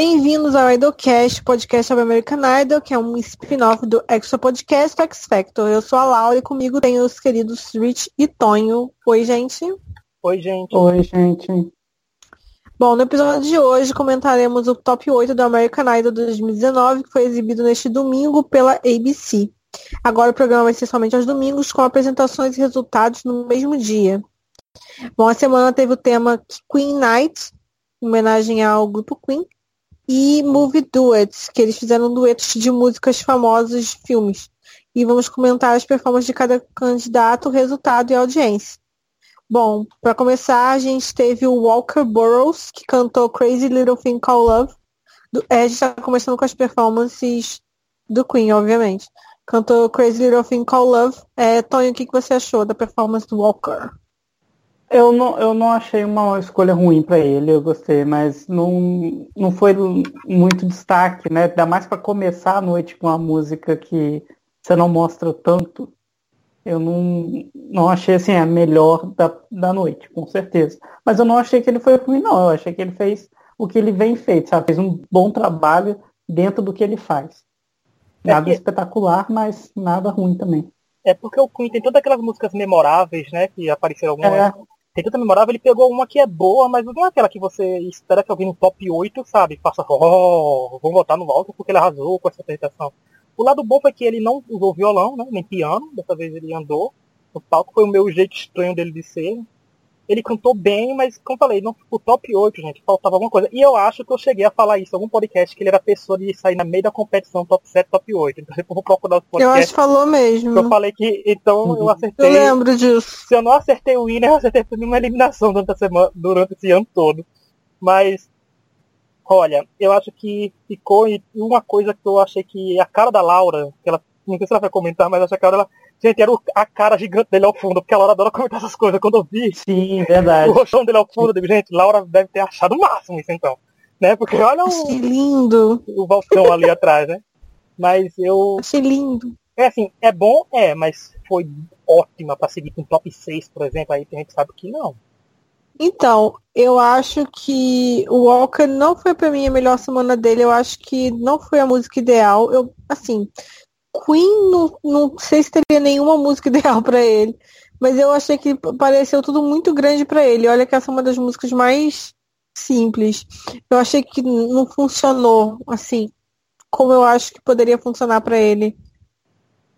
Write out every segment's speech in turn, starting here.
Bem-vindos ao Idolcast, podcast sobre American Idol, que é um spin-off do Extra Podcast X Factor. Eu sou a Laura e comigo tem os queridos Rich e Tonho. Oi, gente. Oi, gente. Oi, gente. Bom, no episódio de hoje comentaremos o top 8 do American Idol 2019, que foi exibido neste domingo pela ABC. Agora o programa vai ser somente aos domingos, com apresentações e resultados no mesmo dia. Bom, a semana teve o tema Queen Night, em homenagem ao grupo Queen, e Movie Duets, que eles fizeram duetos de músicas famosas de filmes. E vamos comentar as performances de cada candidato, resultado e audiência. Bom, para começar, a gente teve o Walker Burroughs, que cantou Crazy Little Thing Called Love. Do, é, a gente está começando com as performances do Queen, obviamente. Cantou Crazy Little Thing Called Love. É, Tony, o que, que você achou da performance do Walker? Eu não, eu não achei uma escolha ruim para ele, eu gostei, mas não, não foi muito destaque, né? Ainda mais para começar a noite com uma música que você não mostra tanto eu não, não achei assim a melhor da, da noite, com certeza. Mas eu não achei que ele foi ruim, não. Eu achei que ele fez o que ele vem feito, sabe? Fez um bom trabalho dentro do que ele faz. É nada é que... espetacular, mas nada ruim também. É porque o Queen tem todas aquelas músicas memoráveis, né? Que apareceram algumas. É. Tem tanta memorável, ele pegou uma que é boa, mas não é aquela que você espera que alguém no top 8, sabe? Faça, oh, vamos votar no Walter porque ele arrasou com essa apresentação. O lado bom foi que ele não usou violão, né, nem piano, dessa vez ele andou no palco, foi o meu jeito estranho dele de ser. Ele cantou bem, mas, como falei, não, o top 8, gente, faltava alguma coisa. E eu acho que eu cheguei a falar isso em algum podcast, que ele era pessoa de sair na meio da competição top 7, top 8. Então, eu vou procurar os podcasts. Eu acho que falou mesmo. Eu falei que, então, uhum. eu acertei. Eu lembro disso. Se eu não acertei o winner, eu acertei uma eliminação durante, a semana, durante esse ano todo. Mas, Olha, eu acho que ficou e uma coisa que eu achei que a cara da Laura, que ela não sei se ela vai comentar, mas acho que a cara dela, gente, era a cara gigante dele ao fundo, porque a Laura adora comentar essas coisas. Quando eu vi Sim, verdade. o roxão dele ao fundo, eu digo, gente, Laura deve ter achado o máximo isso então. Né? Porque olha o, Achei lindo. o balcão ali atrás, né? Mas eu. Achei lindo. É assim, é bom, é, mas foi ótima para seguir com top 6, por exemplo, aí a gente sabe que não. Então, eu acho que o Walker não foi para mim a melhor semana dele. Eu acho que não foi a música ideal. Eu, assim, Queen não, não sei se teria nenhuma música ideal para ele, mas eu achei que pareceu tudo muito grande para ele. Olha que essa é uma das músicas mais simples. Eu achei que não funcionou assim como eu acho que poderia funcionar para ele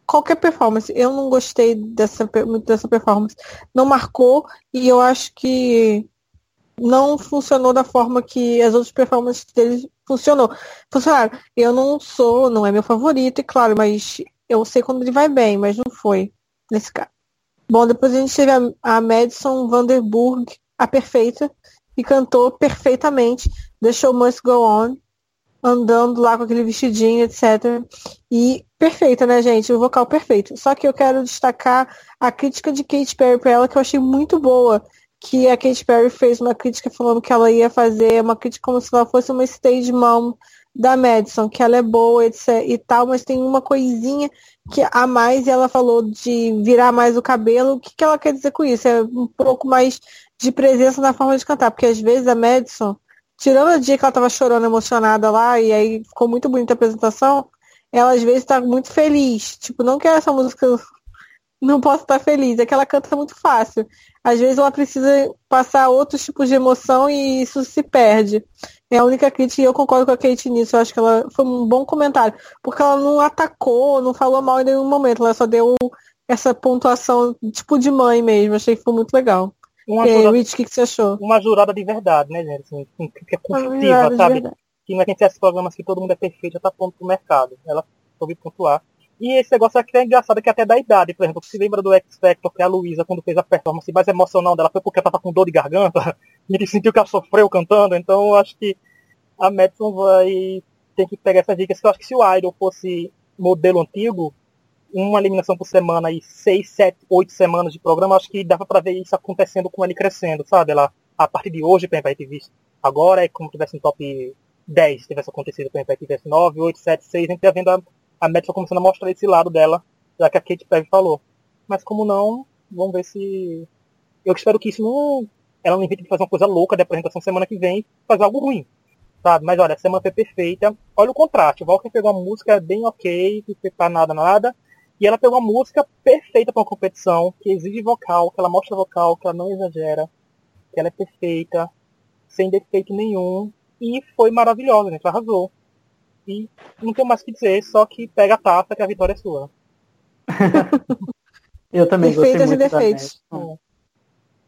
qualquer performance. Eu não gostei dessa, dessa performance. Não marcou e eu acho que não funcionou da forma que as outras performances dele funcionou. Funcionaram. Eu não sou, não é meu favorito, e claro, mas eu sei quando ele vai bem, mas não foi nesse caso. Bom, depois a gente teve a, a Madison Vanderburg, a perfeita, que cantou perfeitamente Show Must Go On andando lá com aquele vestidinho, etc. E perfeita, né, gente? O vocal perfeito. Só que eu quero destacar a crítica de Katy Perry para ela, que eu achei muito boa. Que a Katy Perry fez uma crítica falando que ela ia fazer uma crítica como se ela fosse uma stage mom da Madison, que ela é boa etc, e tal, mas tem uma coisinha que a mais ela falou de virar mais o cabelo. O que, que ela quer dizer com isso? É um pouco mais de presença na forma de cantar, porque às vezes a Madison tirando o dia que ela tava chorando emocionada lá, e aí ficou muito bonita a apresentação, ela às vezes tá muito feliz. Tipo, não que essa música não possa estar feliz, é que ela canta muito fácil. Às vezes ela precisa passar outros tipos de emoção e isso se perde. É a única crítica e eu concordo com a Kate nisso. Eu acho que ela foi um bom comentário. Porque ela não atacou, não falou mal em nenhum momento. Ela só deu essa pontuação tipo de mãe mesmo. Achei que foi muito legal. Uma e jurada, Rich, o que, que, você achou? Uma jurada de verdade, né, gente? Assim, que é construtiva, sabe? Que não é quem tem esses programas que todo mundo é perfeito, já tá pronto pro mercado. Ela soube pontuar. E esse negócio aqui é engraçado, que é até da idade, por exemplo, você lembra do X Factor, que a Luísa, quando fez a performance mais emocional dela, foi porque ela tava com dor de garganta, e ele sentiu que ela sofreu cantando, então acho que a Madison vai ter que pegar essas dicas, eu acho que se o Idol fosse modelo antigo, uma eliminação por semana e seis, sete, oito semanas de programa, acho que dava para ver isso acontecendo com ele crescendo, sabe? Ela, a partir de hoje, por exemplo, a gente visto agora é como tivesse um top 10, se tivesse acontecido, exemplo, a tivesse 9, 8, 7, 6, a gente ia vendo a, a Madison começando a mostrar esse lado dela, já que a Kate Perry falou. Mas como não, vamos ver se... Eu espero que isso não... Ela não invente de fazer uma coisa louca de apresentação semana que vem fazer algo ruim. Sabe? Mas olha, a semana foi perfeita. Olha o contraste. O Walker pegou uma música bem ok, que foi pra nada, nada. E ela pegou uma música perfeita para uma competição, que exige vocal, que ela mostra vocal, que ela não exagera, que ela é perfeita, sem defeito nenhum. E foi maravilhosa, gente. Arrasou. E não tem mais o que dizer, só que pega a taça que a vitória é sua. Eu também Defeitos gostei e muito da defeitos. Madison.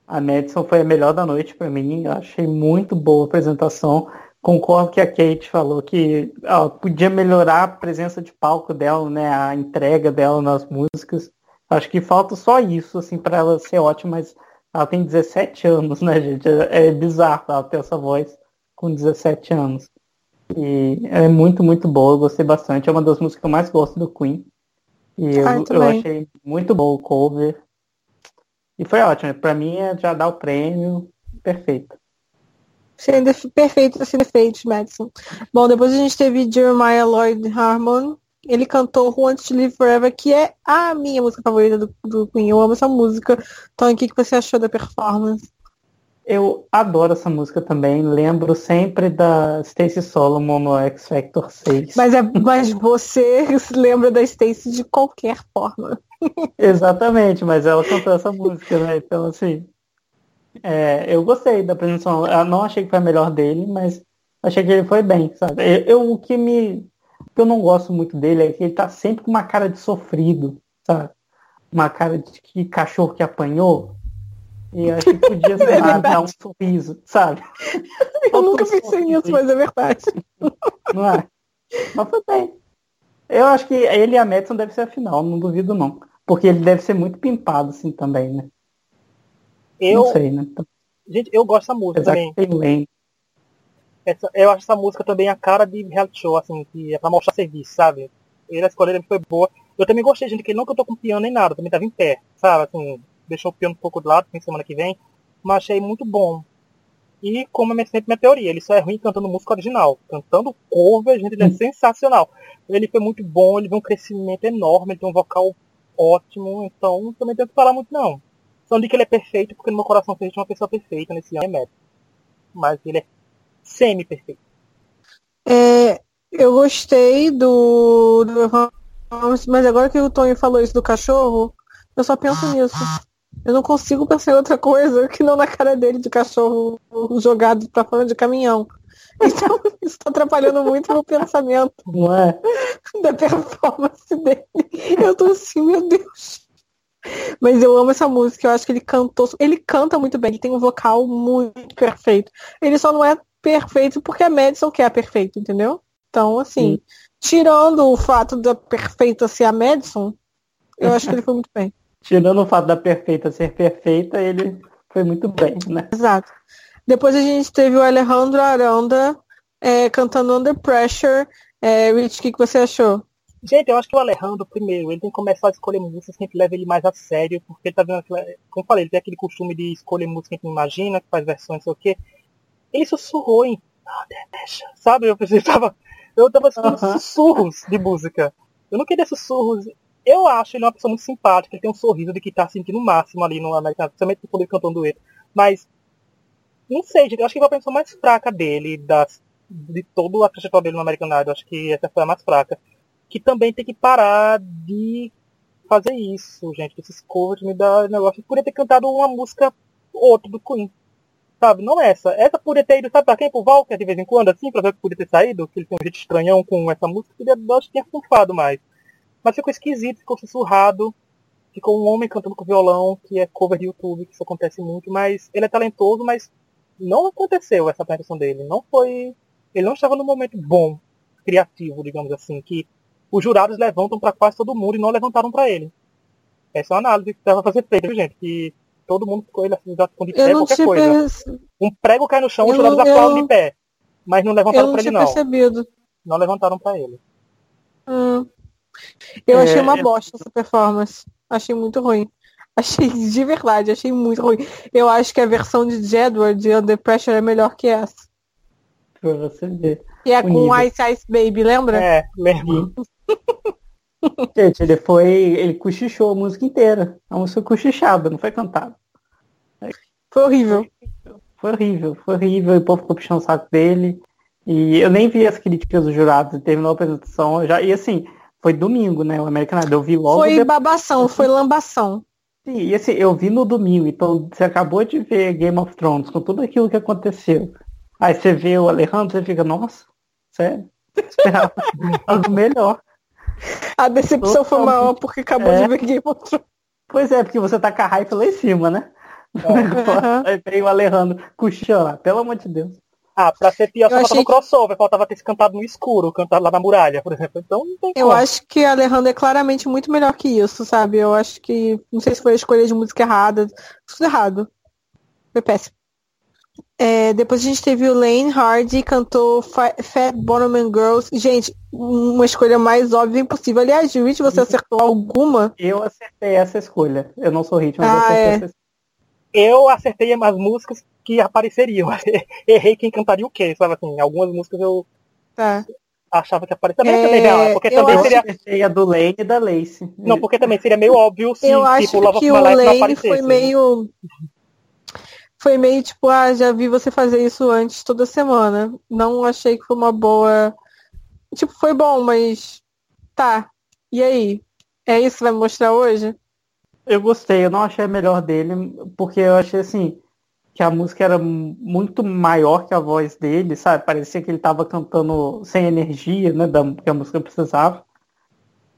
A Madison foi a melhor da noite pra mim. Eu achei muito boa a apresentação. Concordo que a Kate falou que ó, podia melhorar a presença de palco dela, né? A entrega dela nas músicas. Acho que falta só isso, assim, para ela ser ótima, mas ela tem 17 anos, né, gente? É, é bizarro ela ter essa voz com 17 anos. E é muito, muito boa, eu gostei bastante. É uma das músicas que eu mais gosto do Queen. E eu, Ah, eu achei muito bom o cover. E foi ótimo. Pra mim é já dar o prêmio perfeito. Perfeito, sem defeitos, Madison. Bom, depois a gente teve Jeremiah Lloyd Harmon. Ele cantou Who Wants to Live Forever, que é a minha música favorita do, do Queen. Eu amo essa música. Então, o que, que você achou da performance? Eu adoro essa música também. Lembro sempre da Stacey Solomon no X Factor 6. Mas, é, mas você se lembra da Stacey de qualquer forma. Exatamente, mas ela cantou essa música, né? Então, assim, é, eu gostei da apresentação. Eu não achei que foi a melhor dele, mas achei que ele foi bem, sabe? Eu, eu- o que me. O que eu não gosto muito dele é que ele tá sempre com uma cara de sofrido, sabe? Uma cara de que cachorro que apanhou. E eu acho que podia, sei lá, dar um sorriso, sabe? Eu nunca Faltou pensei nisso, mas é verdade. Não é? Mas foi bem. Eu acho que ele e a Madison deve ser a final, não duvido não. Porque ele deve ser muito pimpado, assim, também, né? Eu, Não sei, né? gente, eu gosto dessa música Apesar também. que. Essa- eu acho essa música também a cara de reality show, assim, que é pra mostrar serviço, sabe? Ele, a escolha dele foi boa. Eu também gostei, gente, que ele não cantou com piano nem nada, também tava em pé, sabe? Assim, deixou o piano um pouco de lado, tem semana que vem, mas achei muito bom. E como é sempre minha teoria, ele só é ruim cantando música original. Cantando cover, gente, ele é sensacional. Ele foi muito bom, ele tem um crescimento enorme, ele tem um vocal ótimo, então também tenho que falar muito não. Só digo que ele é perfeito, porque no meu coração existe uma pessoa perfeita nesse ano, é Matt. Mas ele é semi-perfeito. É, eu gostei do, do mas agora que o Tony falou isso do cachorro, eu só penso nisso. Eu não consigo pensar em outra coisa que não na cara dele de cachorro jogado pra fora de caminhão. Então, isso tá atrapalhando muito o meu pensamento Não é? da performance dele. Eu tô assim, meu Deus. Mas eu amo essa música, eu acho que ele cantou. Ele canta muito bem, ele tem um vocal muito perfeito. Ele só não é perfeito porque a Madison quer a perfeito, entendeu? Então, assim, tirando o fato da perfeita ser a Madison, eu acho que ele foi muito bem. Tirando o fato da perfeita ser perfeita, ele foi muito bem, né? Exato. Depois a gente teve o Alejandro Aranda é, cantando Under Pressure. É, Rich, o que, que você achou? Gente, eu acho que o Alejandro, primeiro, ele tem que começar a escolher músicas que a gente leva ele mais a sério, porque ele tá vendo aquela, como eu falei, ele tem aquele costume de escolher música que a gente imagina, que faz versões, não sei o quê. Ele sussurrou em sabe? Eu pensei, tava, eu tava escutando Aham. sussurros de música. Eu não queria sussurros. Eu acho ele uma pessoa muito simpática, ele tem um sorriso de que tá sentindo o máximo ali no Americano, principalmente quando ele cantou um dueto. Mas, não sei, gente, eu acho que foi a pessoa mais fraca dele, das, de toda a trajetória dele no American Idol, acho que essa foi a mais fraca. Que também tem que parar de fazer isso, gente, esses covers me dá negócio. Ele poderia ter cantado uma música outra do Queen. Sabe, não essa. Essa poderia ter ido, sabe pra quem? Pro Walker de vez em quando, assim, pra ver que podia ter saído, que ele tem um jeito estranhão com essa música, eu acho que tinha funfado mais. Mas ficou esquisito, ficou sussurrado, ficou um homem cantando com violão, que é cover de YouTube, que isso acontece muito, mas ele é talentoso, mas não aconteceu essa apresentação dele. Não foi. Ele não estava no momento bom, criativo, digamos assim, que os jurados levantam pra quase todo mundo e não levantaram pra ele. Essa é uma análise que pra ser feita, viu, gente? Que todo mundo ficou ele assim, de pé, qualquer coisa. per- Um prego cai no chão, os jurados aplaudem eu- de pé. Mas não levantaram pra ele, não. percebido. Não levantaram pra ele. Hum. Eu É, achei uma é- bosta essa performance. Achei muito ruim. Achei de verdade, achei muito ruim. Eu acho que a versão de Jedward de Under Pressure é melhor que essa. Pra você ver. Que é com. Ice Ice Baby, lembra? É, lembro. Gente, ele foi. Ele cochichou a música inteira. A música cochichada, não foi cantada. Foi horrível. Foi horrível, foi horrível. E o povo ficou puxando o saco dele. E eu nem vi as críticas dos jurados, terminou a apresentação, já, e assim, foi domingo, né? O American Idol. Eu vi logo. Foi depois... babação, foi lambação. Sim, e assim, eu vi no domingo, então você acabou de ver Game of Thrones com tudo aquilo que aconteceu. Aí você vê o Alejandro, você fica, nossa, sério? Esperava algo melhor. A decepção foi maior porque acabou é. de ver Game of Thrones. Pois é, porque você tá com a hype lá em cima, né? É. Aí veio o Alejandro lá, pelo amor de Deus. Ah, pra ser pior, só faltava no crossover, faltava ter se cantado no escuro, cantado lá na muralha, por exemplo. Então não tem Eu como. acho que a Alejandro é claramente muito melhor que isso, sabe? Eu acho que. Não sei se foi a escolha de música errada. Tudo errado. Foi péssimo. É, depois a gente teve o Lane Hardy, cantou Fat Bottom and Girls. Gente, uma escolha mais óbvia impossível. Aliás, Rich, você acertou alguma? Eu acertei essa escolha. Eu não sou Rich, mas ah, eu acertei é. essa eu acertei as músicas que apareceriam. Errei quem cantaria o quê, sabe assim? Algumas músicas eu tá. achava que apareceria. Também, é, também, porque também seria. a do Lane e da Lace. Não, porque também seria meio óbvio se eu tipo, acho que o Lane foi meio. Foi meio tipo, ah, já vi você fazer isso antes toda semana. Não achei que foi uma boa. Tipo, foi bom, mas. Tá. E aí? É isso que vai mostrar hoje? Eu gostei, eu não achei a melhor dele, porque eu achei assim, que a música era muito maior que a voz dele, sabe? Parecia que ele estava cantando sem energia, né? Da, que a música precisava.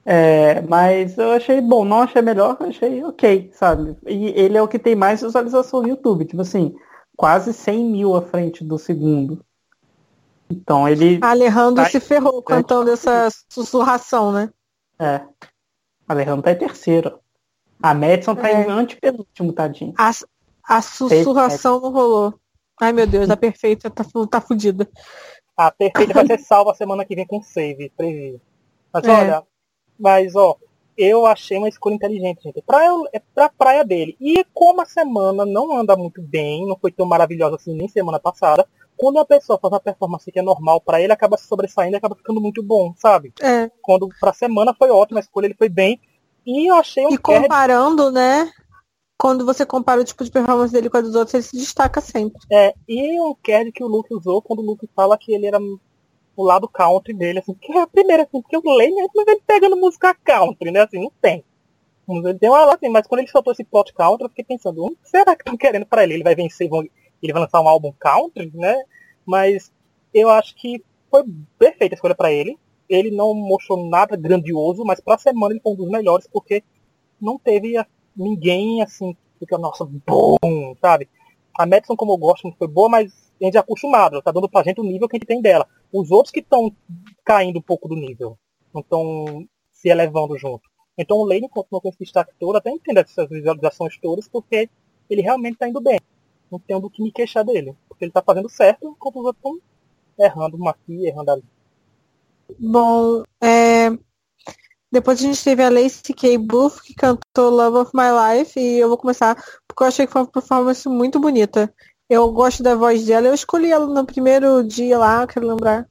É, mas eu achei bom, não achei melhor, achei ok, sabe? E ele é o que tem mais visualização no YouTube, tipo assim, quase 100 mil à frente do segundo. Então ele. Alejandro tá se ferrou cantando essa sussurração, né? É. Alejandro tá em terceiro. A Madison tá é. em antepenúltimo, tadinho. A, a sussurração não rolou. Ai meu Deus, a perfeita tá, tá fudida. A perfeita vai ser salva semana que vem com save, previsto. Mas é. olha, mas ó, eu achei uma escolha inteligente, gente. Praia, é pra praia dele. E como a semana não anda muito bem, não foi tão maravilhosa assim nem semana passada, quando uma pessoa faz uma performance que é normal para ele, acaba se sobressaindo e acaba ficando muito bom, sabe? É. Quando pra semana foi ótima a escolha, ele foi bem. E eu achei um E comparando, né? Quando você compara o tipo de performance dele com a dos outros, ele se destaca sempre. É, e o Kerd que o Luke usou quando o Luke fala que ele era o lado country dele, assim, que é a primeira, assim, porque o Lane, mas ele pegando música country, né? Assim, não tem. Ele tem uma assim, mas quando ele soltou esse plot country, eu fiquei pensando, o que será que estão querendo para ele? Ele vai vencer, ele vai lançar um álbum country, né? Mas eu acho que foi perfeita a escolha para ele ele não mostrou nada grandioso, mas pra semana ele foi um dos melhores, porque não teve ninguém assim, fica, nossa, bom, sabe? A Madison, como eu gosto, foi boa, mas a gente é acostumado, tá dando pra gente o nível que a gente tem dela. Os outros que estão caindo um pouco do nível, não estão se elevando junto. Então o Lane continua com esse destaque todo, até entendo essas visualizações todas, porque ele realmente tá indo bem. Não tenho do que me queixar dele. Porque ele tá fazendo certo, enquanto os outros estão errando uma aqui, errando ali. Bom, é... depois a gente teve a Lacey K. Booth, que cantou Love of My Life, e eu vou começar porque eu achei que foi uma performance muito bonita. Eu gosto da voz dela, eu escolhi ela no primeiro dia lá, quero lembrar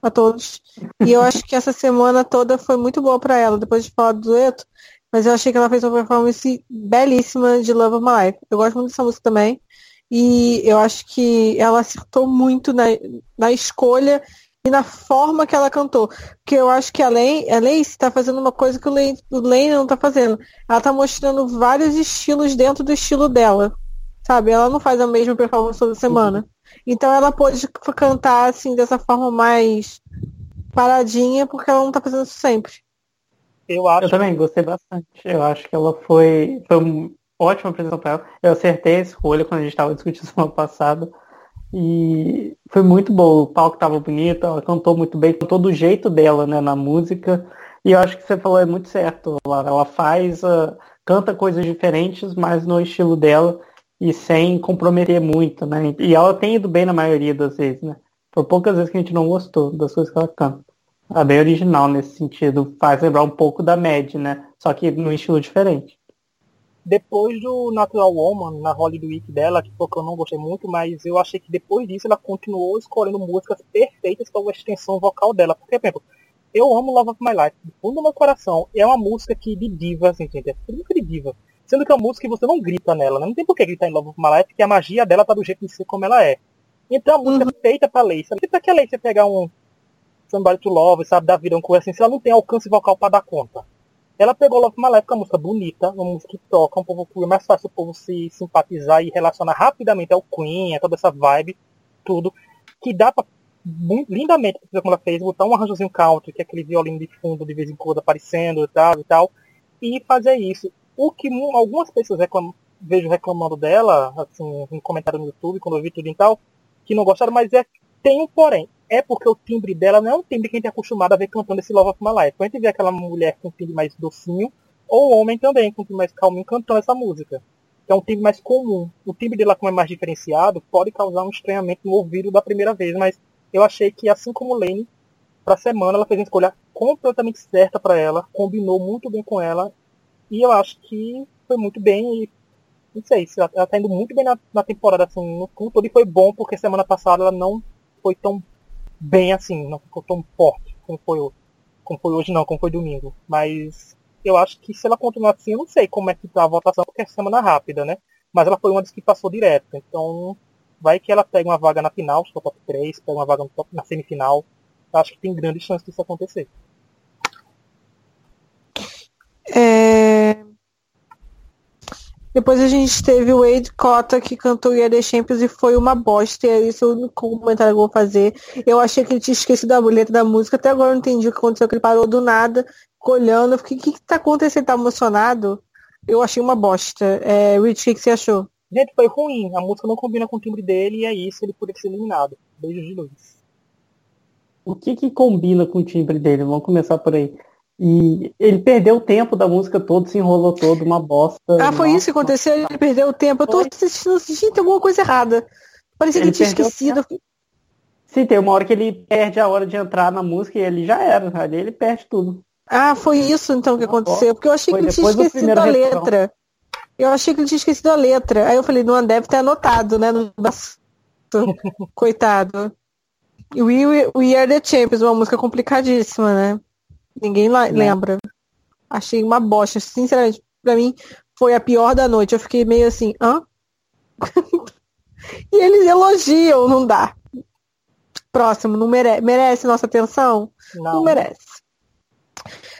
a todos. E eu acho que essa semana toda foi muito boa para ela, depois de falar do dueto, mas eu achei que ela fez uma performance belíssima de Love of My Life. Eu gosto muito dessa música também. E eu acho que ela acertou muito na, na escolha e na forma que ela cantou. Porque eu acho que a Lane, Lace está fazendo uma coisa que o Lane, o Lane não está fazendo. Ela está mostrando vários estilos dentro do estilo dela. Sabe? Ela não faz a mesma performance toda semana. Então ela pode cantar assim dessa forma mais paradinha, porque ela não está fazendo isso sempre. Eu acho. Eu também gostei bastante. Eu acho que ela foi, foi uma ótima apresentação para ela. Eu acertei a escolha quando a gente estava discutindo semana passada. E foi muito bom. O palco estava bonito, ela cantou muito bem, cantou do jeito dela, né, na música. E eu acho que você falou é muito certo, Lara. Ela faz, uh, canta coisas diferentes, mas no estilo dela e sem comprometer muito, né? E ela tem ido bem na maioria das vezes, né? Por poucas vezes que a gente não gostou das coisas que ela canta. Ela é bem original nesse sentido, faz lembrar um pouco da Mad, né? Só que no estilo diferente. Depois do Natural Woman, na Hollywood Week dela, que foi que eu não gostei muito, mas eu achei que depois disso ela continuou escolhendo músicas perfeitas para a extensão vocal dela. Porque, por exemplo, eu amo Love of My Life, do fundo do meu coração. É uma música que de diva, assim, gente, é música de diva. Sendo que é uma música que você não grita nela, né? Não tem por que gritar em Love of My Life, porque a magia dela tá do jeito de ser como ela é. Então a música uhum. é feita pra Lacey. Não pra que a Lacey pegar um Somebody to Love, sabe, da vida, uma coisa assim, se ela não tem alcance vocal pra dar conta. Ela pegou Love é uma música bonita, uma música que toca, um povo é mais fácil o povo se simpatizar e relacionar rapidamente ao Queen, a toda essa vibe, tudo, que dá pra lindamente, como ela fez, botar um arranjozinho country, que é aquele violino de fundo de vez em quando aparecendo e tal e tal, e fazer isso. O que algumas pessoas vejo reclamando dela, assim, em comentário no YouTube, quando eu vi tudo e tal, que não gostaram, mas é tem um porém. É porque o timbre dela não é um timbre que a gente é acostumado a ver cantando esse Love of My Life. Quando a gente vê aquela mulher com um timbre mais docinho, ou homem também com um timbre mais calminho cantando essa música. Que é um timbre mais comum. O timbre dela, como é mais diferenciado, pode causar um estranhamento no ouvido da primeira vez, mas eu achei que, assim como Lane, pra semana ela fez uma escolha completamente certa para ela, combinou muito bem com ela, e eu acho que foi muito bem e não sei, ela, ela tá indo muito bem na, na temporada, assim, no todo e foi bom porque semana passada ela não foi tão bem assim, não ficou tão forte como foi, como foi hoje não, como foi domingo. Mas eu acho que se ela continuar assim, eu não sei como é que tá a votação, porque é semana rápida, né? Mas ela foi uma das que passou direto. Então, vai que ela pega uma vaga na final, no top 3, pega uma vaga top, na semifinal. Eu acho que tem grande chance disso acontecer. É... Depois a gente teve o Wade Cota que cantou Year The Champions e foi uma bosta. E é isso o único comentário que eu vou fazer. Eu achei que ele tinha esquecido a letra da música. Até agora eu não entendi o que aconteceu, que ele parou do nada, olhando. Eu fiquei, o que, que tá acontecendo? Tá emocionado? Eu achei uma bosta. É, Rich, o que, que você achou? Gente, foi ruim. A música não combina com o timbre dele e é isso, ele poderia ser eliminado. Beijos de luz. O que que combina com o timbre dele? Vamos começar por aí. E ele perdeu o tempo da música todo, se enrolou todo, uma bosta. Ah, foi nossa, isso que aconteceu? Ele perdeu o tempo. Eu tô assistindo, assistindo, tem alguma coisa errada. Parecia que ele tinha esquecido. Sim, tem uma hora que ele perde a hora de entrar na música e ele já era. Ali ele perde tudo. Ah, foi isso então que aconteceu. Porque eu achei foi que ele tinha esquecido a letra. Eu achei que ele tinha esquecido a letra. Aí eu falei, não deve ter anotado, né? No... Coitado. We, We Are the Champions, uma música complicadíssima, né? Ninguém lá, lembra. Achei uma bosta. Sinceramente, pra mim, foi a pior da noite. Eu fiquei meio assim, hã? e eles elogiam, não dá. Próximo, não mere merece nossa atenção? Não. não merece.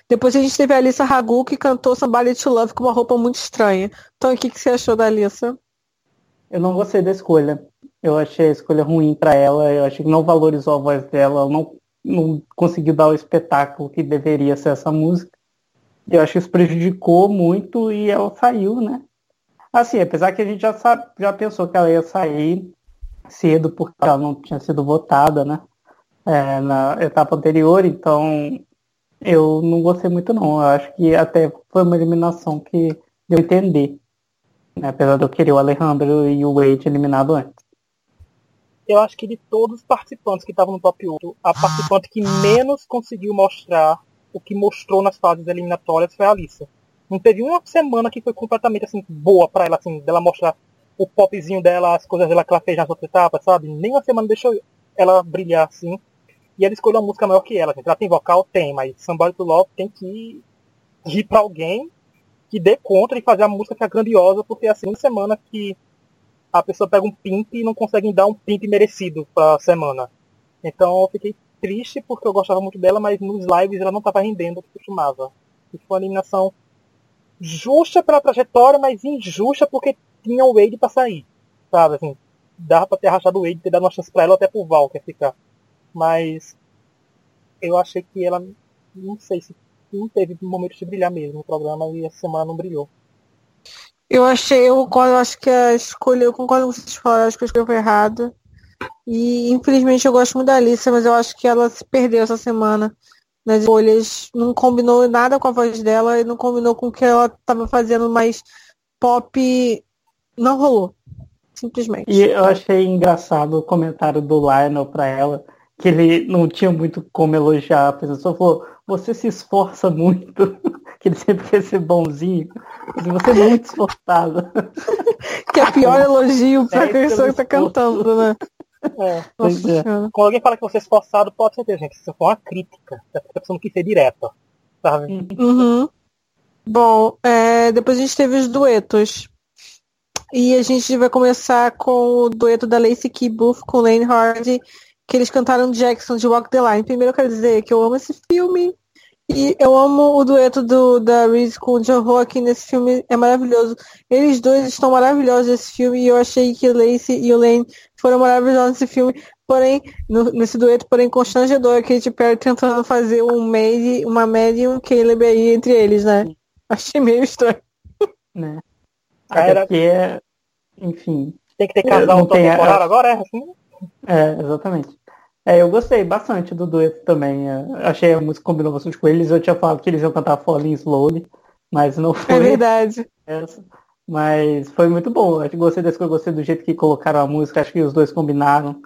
Depois a gente teve a Alissa Ragu que cantou Somebody to Love com uma roupa muito estranha. Então o que, que você achou da Alissa? Eu não gostei da escolha. Eu achei a escolha ruim para ela. Eu achei que não valorizou a voz dela. não não conseguiu dar o espetáculo que deveria ser essa música. Eu acho que isso prejudicou muito e ela saiu, né? Assim, apesar que a gente já, sabe, já pensou que ela ia sair cedo porque ela não tinha sido votada, né? É, na etapa anterior, então eu não gostei muito não. Eu acho que até foi uma eliminação que deu a entender. Né? Apesar de eu querer o Alejandro e o Wade eliminado antes eu acho que de todos os participantes que estavam no top 8, a participante que menos conseguiu mostrar o que mostrou nas fases eliminatórias foi a Alissa. Não teve uma semana que foi completamente assim boa para ela, assim, dela mostrar o popzinho dela, as coisas dela que ela fez nas outras etapas, sabe? Nem uma semana deixou ela brilhar assim. E ela escolheu uma música maior que ela. Gente. Ela tem vocal? Tem, mas Somebody to Love tem que ir para alguém que dê conta de fazer a música ficar grandiosa, porque é assim, uma semana que a pessoa pega um pimp e não consegue dar um pimp merecido pra semana. Então eu fiquei triste porque eu gostava muito dela, mas nos lives ela não estava rendendo o que costumava. E foi uma eliminação justa pela trajetória, mas injusta porque tinha o Wade pra sair. Sabe, assim, dava pra ter rachado o Wade, ter dado uma chance pra ela até pro Val, quer ficar. Mas eu achei que ela, não sei se não teve momento de brilhar mesmo no programa e essa semana não brilhou. Eu achei, eu concordo, eu acho que a escolha, eu concordo com vocês falaram, acho que a escolha foi errada. E infelizmente eu gosto muito da Alicia, mas eu acho que ela se perdeu essa semana nas escolhas. Não combinou nada com a voz dela e não combinou com o que ela estava fazendo, mas pop não rolou. Simplesmente. E eu achei engraçado o comentário do Lionel pra ela, que ele não tinha muito como elogiar. A pessoa falou, você se esforça muito. que ele sempre quer ser bonzinho. Você é muito esforçado. que é pior elogio pra é pessoa que tá cantando, né? É. Nossa, é. Quando alguém fala que você é esforçado, pode ser, gente. Isso foi uma crítica. A pessoa não quis ser direta. Sabe? Uhum. Bom, é, depois a gente teve os duetos. E a gente vai começar com o dueto da Lacey Key Booth com Lane Hardy, que eles cantaram Jackson de Walk the Line. Primeiro eu quero dizer que eu amo esse filme. E eu amo o dueto do, da Reese com o Joe aqui nesse filme, é maravilhoso. Eles dois estão maravilhosos nesse filme e eu achei que o Lacey e o Lane foram maravilhosos nesse filme, porém, no, nesse dueto, porém constrangedor, a Katy Perry tentando fazer um Made, uma Medium Caleb aí entre eles, né? Achei meio estranho. Né? Até porque, enfim. Tem que ter casal temporário a... agora, é assim? É, exatamente. É, eu gostei bastante do dueto também. É, achei a música combinou bastante com eles. Eu tinha falado que eles iam cantar Falling Slowly, mas não foi. É verdade. Essa. Mas foi muito bom. Acho que gostei desse que eu gostei do jeito que colocaram a música. Acho que os dois combinaram.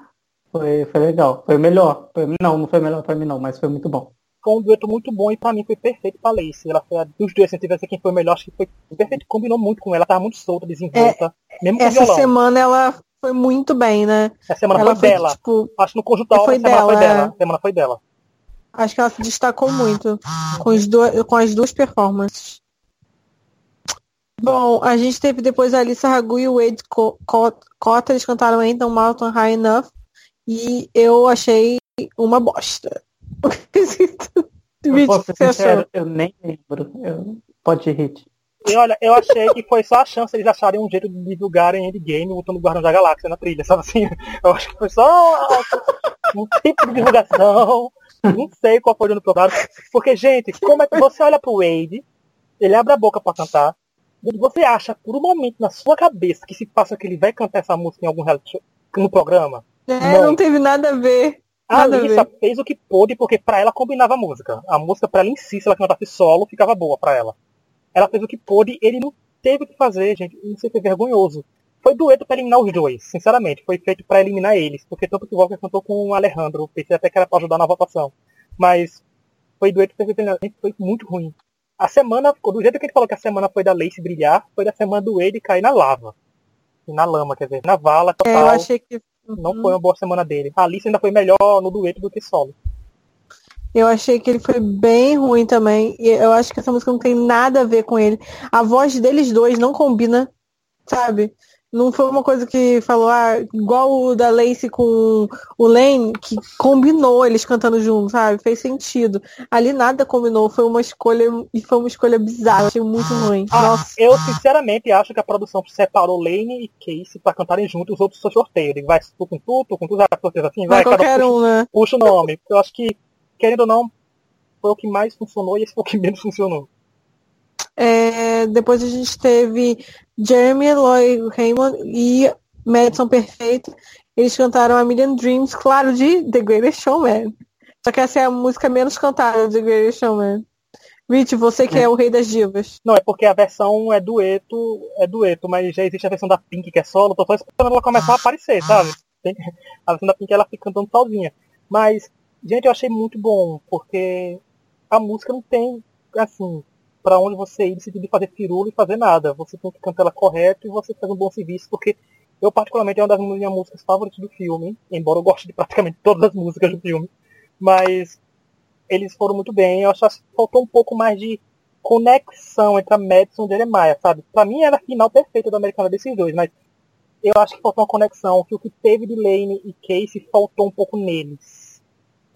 Foi, foi legal. Foi melhor. Foi, não, não foi melhor pra mim não, mas foi muito bom. Foi um dueto muito bom e pra mim foi perfeito pra Lacey. Ela foi a, dos dois, se tivesse quem foi melhor, acho que foi perfeito. Combinou muito com ela, tava muito solta, desenvolta. É, mesmo com essa violão. semana ela foi muito bem, né? Essa semana ela foi, dela. Tipo, Acho que no conjunto da foi dela, foi dela. É. semana foi dela. Acho que ela se destacou muito com, os do, com as duas performances. Bom, a gente teve depois a Alissa Ragu e o Wade Cotter, eles cantaram então Mountain High Enough e eu achei uma bosta. eu, sincero, eu nem lembro. Eu... Pode hit. E olha, eu achei que foi só a chance eles acharem um jeito de divulgarem Endgame botando Guardião da Galáxia na trilha, sabe assim? Eu acho que foi só um tipo de divulgação. Não sei qual foi o programa. Porque, gente, como é que você olha pro Wade, ele abre a boca para cantar, você acha por um momento na sua cabeça que se passa que ele vai cantar essa música em algum reality no programa? É, não, não teve nada a ver. A Alissa fez o que pôde porque para ela combinava a música. A música para ela em si, se ela cantasse solo, ficava boa para ela. Ela fez o que pôde, ele não teve o que fazer, gente. Se é vergonhoso. Foi dueto para eliminar os dois, sinceramente. Foi feito para eliminar eles. Porque tanto que o Walker cantou com o Alejandro. Pensei até que era para ajudar na votação. Mas foi dueto perfeitamente. Foi muito ruim. A semana, do jeito que ele falou que a semana foi da Lace brilhar, foi da semana do Wade cair na lava. Na lama, quer dizer, na vala total. É, eu achei que. Não foi uma boa semana dele. A Alice ainda foi melhor no dueto do que solo. Eu achei que ele foi bem ruim também. E eu acho que essa música não tem nada a ver com ele. A voz deles dois não combina, sabe? Não foi uma coisa que falou, ah, igual o da Lacey com o Lane, que combinou eles cantando juntos, sabe? Fez sentido. Ali nada combinou, foi uma escolha, e foi uma escolha bizarra, achei muito ruim. Ah, Nossa. Eu sinceramente acho que a produção separou Lane e Casey pra cantarem juntos, os outros só sorteio. Ele vai tu com tu, tu com tu, assim, vai, vai qualquer um, né? Puxa o nome. Eu acho que querendo ou não, foi o que mais funcionou e esse foi o que menos funcionou. É, depois a gente teve Jeremy Lloyd Raymond e Madison Perfeito. Eles cantaram A Million Dreams, claro, de The Greatest Showman. Só que essa é a música menos cantada de The Greatest Showman. Rich, você que é. é. o rei das divas. Não, é porque a versão é dueto, é dueto, mas já existe a versão da Pink que é solo, tô só esperando ela começar a aparecer, sabe? A versão da Pink ela fica cantando sozinha. Mas Gente, eu achei muito bom, porque a música não tem, assim, para onde você ir decidir fazer firula e fazer nada. Você tem que cantar ela correto e você faz um bom serviço, porque eu particularmente é uma das minhas músicas favoritas do filme, embora eu goste de praticamente todas as músicas do filme. Mas eles foram muito bem, eu acho que faltou um pouco mais de conexão entre a Madison e Jeremiah, sabe? Pra mim era a final perfeita da Americana desses dois, mas eu acho que faltou uma conexão, que o que teve de Lane e Casey faltou um pouco neles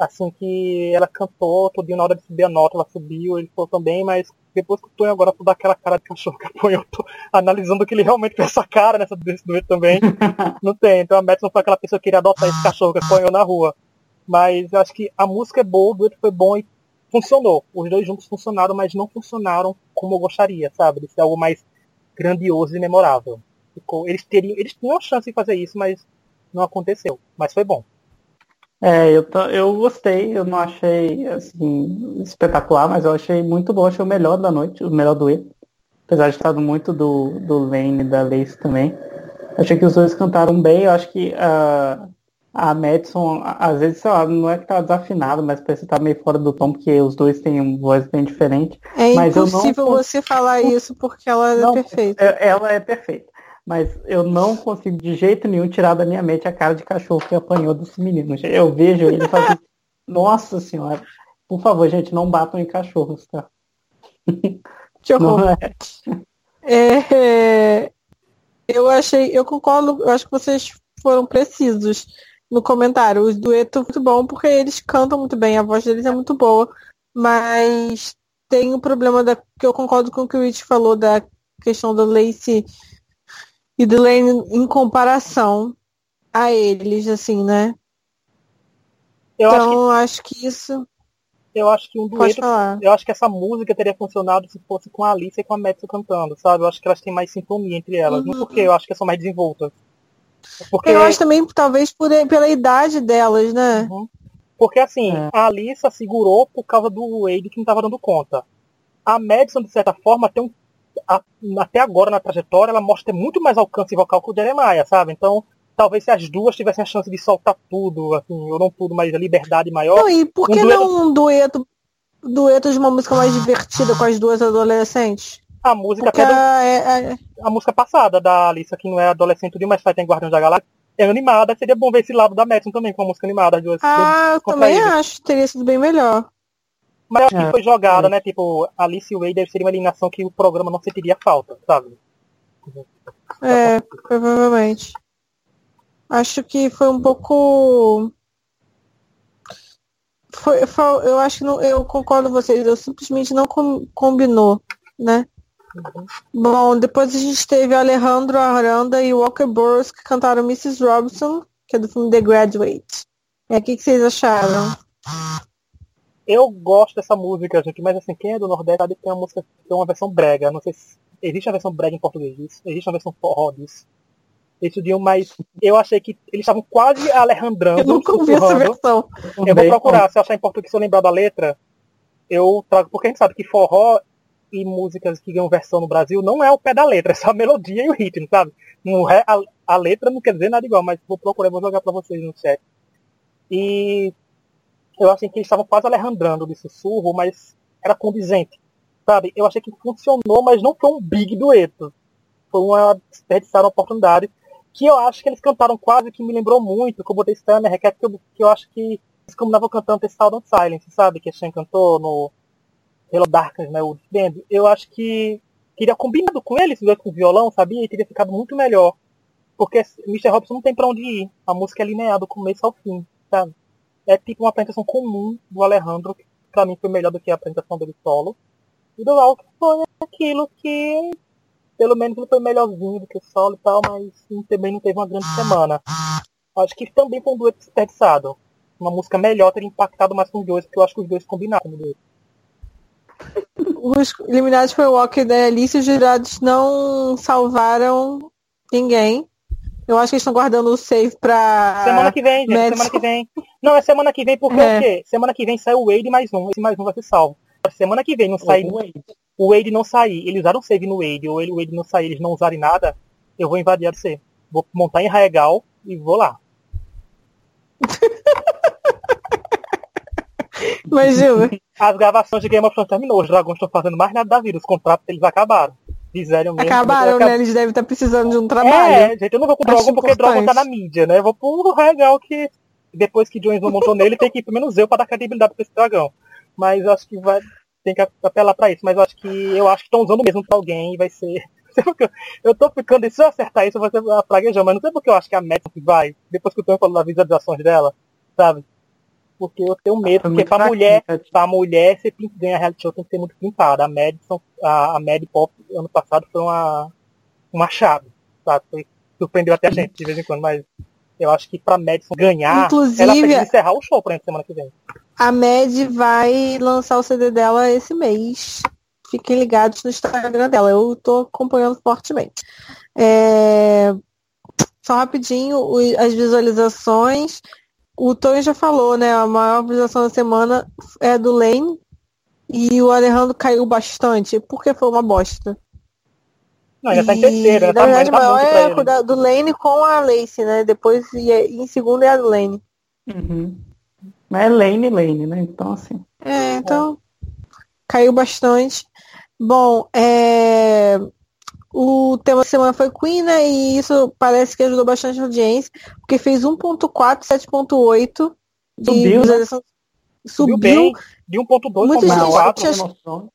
assim que ela cantou, todo na hora de subir a nota, ela subiu, ele falou também, mas depois que o Tonho agora tu dá aquela cara de cachorro que apanhou, eu tô analisando que ele realmente fez essa cara nessa desse dueto também. não tem. Então a Madison foi aquela pessoa que queria adotar esse cachorro que apanhou na rua. Mas eu acho que a música é boa, o dueto foi bom e funcionou. Os dois juntos funcionaram, mas não funcionaram como eu gostaria, sabe? De ser algo mais grandioso e memorável. Ficou, eles teriam, eles tinham a chance de fazer isso, mas não aconteceu. Mas foi bom. É, eu, eu gostei, eu não achei assim espetacular, mas eu achei muito bom, achei o melhor da noite, o melhor do E. Apesar de estar muito do, do Lane e da Lace também. Achei que os dois cantaram bem, eu acho que a, a Madison, às vezes, sei lá, não é que tá desafinado, mas parece que tá meio fora do tom, porque os dois têm uma voz bem diferente. É mas impossível não... você falar isso porque ela é não, perfeita. É, ela é perfeita mas eu não consigo de jeito nenhum tirar da minha mente a cara de cachorro que apanhou dos meninos. Eu vejo ele fazendo. Nossa senhora. Por favor, gente, não batam em cachorros, tá? Que horror. É. É, Eu achei, eu concordo, eu acho que vocês foram precisos no comentário. O dueto é muito bom porque eles cantam muito bem, a voz deles é muito boa, mas tem o problema da que eu concordo com o que o Rich falou da questão do Lacey e do Lane em comparação a eles, assim, né? Eu então, acho que, acho que isso. Eu acho que um dueto. Eu acho que essa música teria funcionado se fosse com a Alice e com a Madison cantando, sabe? Eu acho que elas têm mais sintonia entre elas. Uhum. Não porque eu acho que são mais desenvoltas. Porque... Eu acho também, talvez, por, pela idade delas, né? Uhum. Porque assim, é. a Alissa segurou por causa do Wade que não estava dando conta. A Madison, de certa forma, tem um. A, até agora na trajetória, ela mostra ter muito mais alcance vocal que o Jeremiah, sabe? Então, talvez se as duas tivessem a chance de soltar tudo, assim, ou não tudo, mas a liberdade maior. Não, e por que um dueto... não um dueto, dueto de uma música mais divertida com as duas adolescentes? A música Porque até do... é, é... a música passada da Alissa, que não é adolescente de mas faz tem Guardiões da Galáxia, é animada, seria bom ver esse lado da Madison também, com a música animada. As duas, ah, eu também acho, teria sido bem melhor. Mas acho que é, foi jogada, é. né? Tipo, Alice e Wade seria uma eliminação que o programa não sentiria falta, sabe? É, provavelmente. Acho que foi um pouco. Foi, foi, eu acho que não, eu concordo com vocês, eu simplesmente não com, combinou, né? Uhum. Bom, depois a gente teve Alejandro Aranda e Walker Burroughs que cantaram Mrs. Robinson, que é do filme The Graduate. É o que, que vocês acharam? Eu gosto dessa música, gente, mas assim, quem é do Nordeste sabe que tem uma música, tem uma versão brega. Não sei se existe a versão brega em português disso, existe uma versão forró disso. Eles podiam, mas eu achei que eles estavam quase alejandrando. Eu nunca ouvi essa versão. Eu vou procurar, se eu achar em português, se eu lembrar da letra, eu trago, porque a gente sabe que forró e músicas que ganham versão no Brasil não é o pé da letra, é só a melodia e o ritmo, sabe? Não é, a, a letra não quer dizer nada igual, mas vou procurar, vou jogar para vocês no chat. E eu achei que eles estavam quase alejandrando de sussurro, mas era condizente, sabe? Eu achei que funcionou, mas não foi um big dueto. Foi uma desperdiçaram oportunidade que eu acho que eles cantaram quase que me lembrou muito, que eu botei Stammer, Request, que que eu acho que eles combinavam cantando The Sound Silence, sabe? Que a Shen cantou no Hello Darkness, né? O Band. Eu acho que teria combinado com eles, com o violão, sabia? E teria ficado muito melhor. Porque Mr. Robson não tem pra onde ir. A música é linear do começo ao fim, sabe? É tipo uma apresentação comum do Alejandro, que pra mim foi melhor do que a apresentação dele solo. E do Al foi aquilo que pelo menos ele foi melhorzinho do que o solo e tal, mas também não teve uma grande semana. Acho que também foi um dueto desperdiçado. Uma música melhor teria impactado mais com os dois, porque eu acho que os dois combinaram. Os eliminados foi o Walker da Alice os jurados não salvaram ninguém. Eu acho que eles estão guardando o save pra. Semana que vem, gente. Semana que vem. Não, é semana que vem porque é. o quê? Semana que vem sai o Wade mais um. Esse mais um vai ser salvo. Semana que vem não sai. O Wade o Wade não sair, eles usaram save no Wade, ou o Wade não sair, eles não usarem nada, eu vou invadir a C. Vou montar em Raegal e vou lá. Mas, Gil... As gravações de Game of Thrones terminou, os dragões estão fazendo mais nada da vida, os contratos eles acabaram. Fizeram mesmo. Acabaram, né? Eles devem estar precisando de um trabalho. É, gente, eu não vou com Drogon porque Drogon tá na mídia, né? Eu vou pro Raegal que depois que Jones não montou nele, tem que ir pelo menos eu pra dar credibilidade pra esse dragão. Mas acho que vai, tem que apelar para isso, mas eu acho que eu acho que estão usando mesmo para alguém e vai ser. Eu tô ficando, se eu acertar isso, vai ser a praguejão, mas não sei porque eu acho que a Madison vai, depois que o Tom falou das visualizações dela, sabe? Porque eu tenho medo, porque pra mulher, pra mulher, você ganhar reality show tem que ser muito pintada. A Madison, a, a Mad Pop ano passado foi uma, uma chave, sabe? Foi, surpreendeu até a gente de vez em quando, mas eu acho que pra Madison ganhar, Inclusive, ela tem que encerrar o show pra semana que vem. A Med vai lançar o CD dela esse mês. Fiquem ligados no Instagram dela. Eu tô acompanhando fortemente. É... Só rapidinho, as visualizações. O Tony já falou, né? A maior visualização da semana é do Lane. E o Alejandro caiu bastante, porque foi uma bosta. Não, já tá em terceiro. Na tá, verdade, tá maior é do Lane com a Lacey, né? Depois, e em segundo é a do Lane. Uhum. Mas é Lane Lane, né? Então, assim. É, então. Caiu bastante. Bom, é... o tema da semana foi Queen, né? E isso parece que ajudou bastante a audiência, porque fez 1.4, 7.8 de Subiu. Né? Subiu, Subiu bem, de 1.2 para 1.4.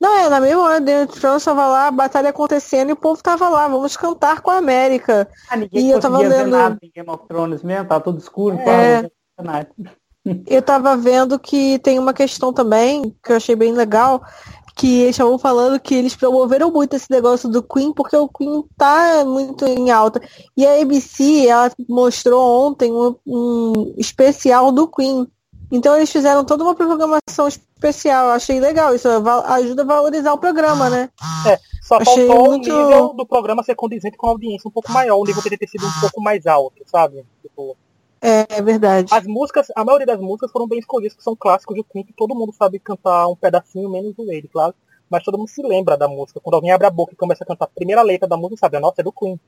Não, é, na mesma hora Game of Thrones tava lá, a batalha acontecendo e o povo tava lá, vamos cantar com a América. Ah, ninguém E eu tava conseguia ver lendo- nada em Game of Thrones mesmo, tá tudo escuro. É. Eu tava vendo que tem uma questão também, que eu achei bem legal, que eles estavam falando que eles promoveram muito esse negócio do Queen, porque o Queen tá muito em alta. E a ABC, ela mostrou ontem um, um especial do Queen. Então eles fizeram toda uma programação especial. Eu achei legal. Isso ajuda a valorizar o programa, né? Só Achei faltou muito- o nível do programa ser condizente com a audiência um pouco maior. O nível teria ter sido um pouco mais alto, sabe? Tipo, É, é verdade. as músicas, a maioria das músicas foram bem escolhidas, que são clássicos do Queen, que todo mundo sabe cantar um pedacinho, menos o ele, claro. Mas todo mundo se lembra da música. Quando alguém abre a boca e começa a cantar a primeira letra da música, sabe? A nossa é do Queen.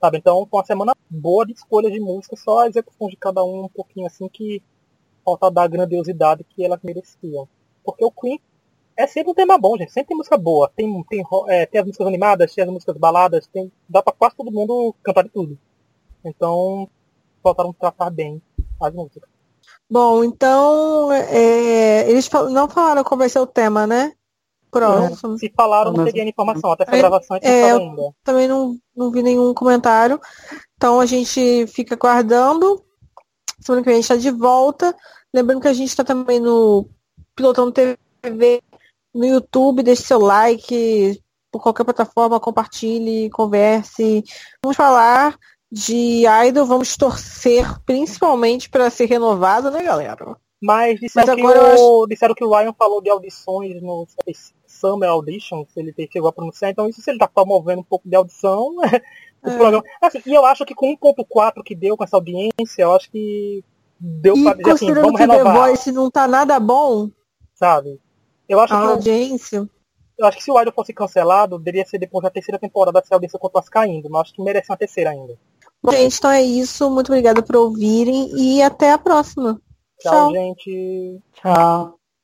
Sabe? Então foi uma semana boa de escolha de música, só a execução de cada um um pouquinho assim que falta dar a grandiosidade que elas mereciam. Porque o Queen é sempre um tema bom, gente. Sempre tem música boa. Tem, tem, é, tem as músicas animadas, tem as músicas baladas, tem, dá pra quase todo mundo cantar de tudo. Então, faltaram tratar bem as músicas. Bom, então, é, eles fal- não falaram qual vai ser o tema, né? Próximo. Se falaram, não peguei a informação. Até essa É, gravação é, não eu- sabe ainda. Também não, não vi nenhum comentário. Então a gente fica aguardando. Semana que vem a gente está de volta. Lembrando que a gente está também no Pilotando TV, no YouTube. Deixe seu like por qualquer plataforma, compartilhe, converse. Vamos falar de Idol, vamos torcer principalmente para ser renovado, né, galera? Mas disseram, Mas que agora eu o, disseram que o Ryan falou de audições no Summer Audition, se ele chegou a pronunciar. Então, isso se ele tá promovendo um pouco de audição, o É. programa. Assim, e eu acho que com 1.4 que deu com essa audiência, eu acho que deu E pra dizer assim, vamos que o The renovar, Voice não tá nada bom, sabe? Eu acho, a que, audiência. eu acho que se o Idol fosse cancelado, deveria ser depois da terceira temporada, se a audiência continuasse caindo. Mas acho que merece uma terceira ainda. Bom, gente, então é isso. Muito obrigada por ouvirem e até a próxima. Tchau, Tchau. gente. Tchau.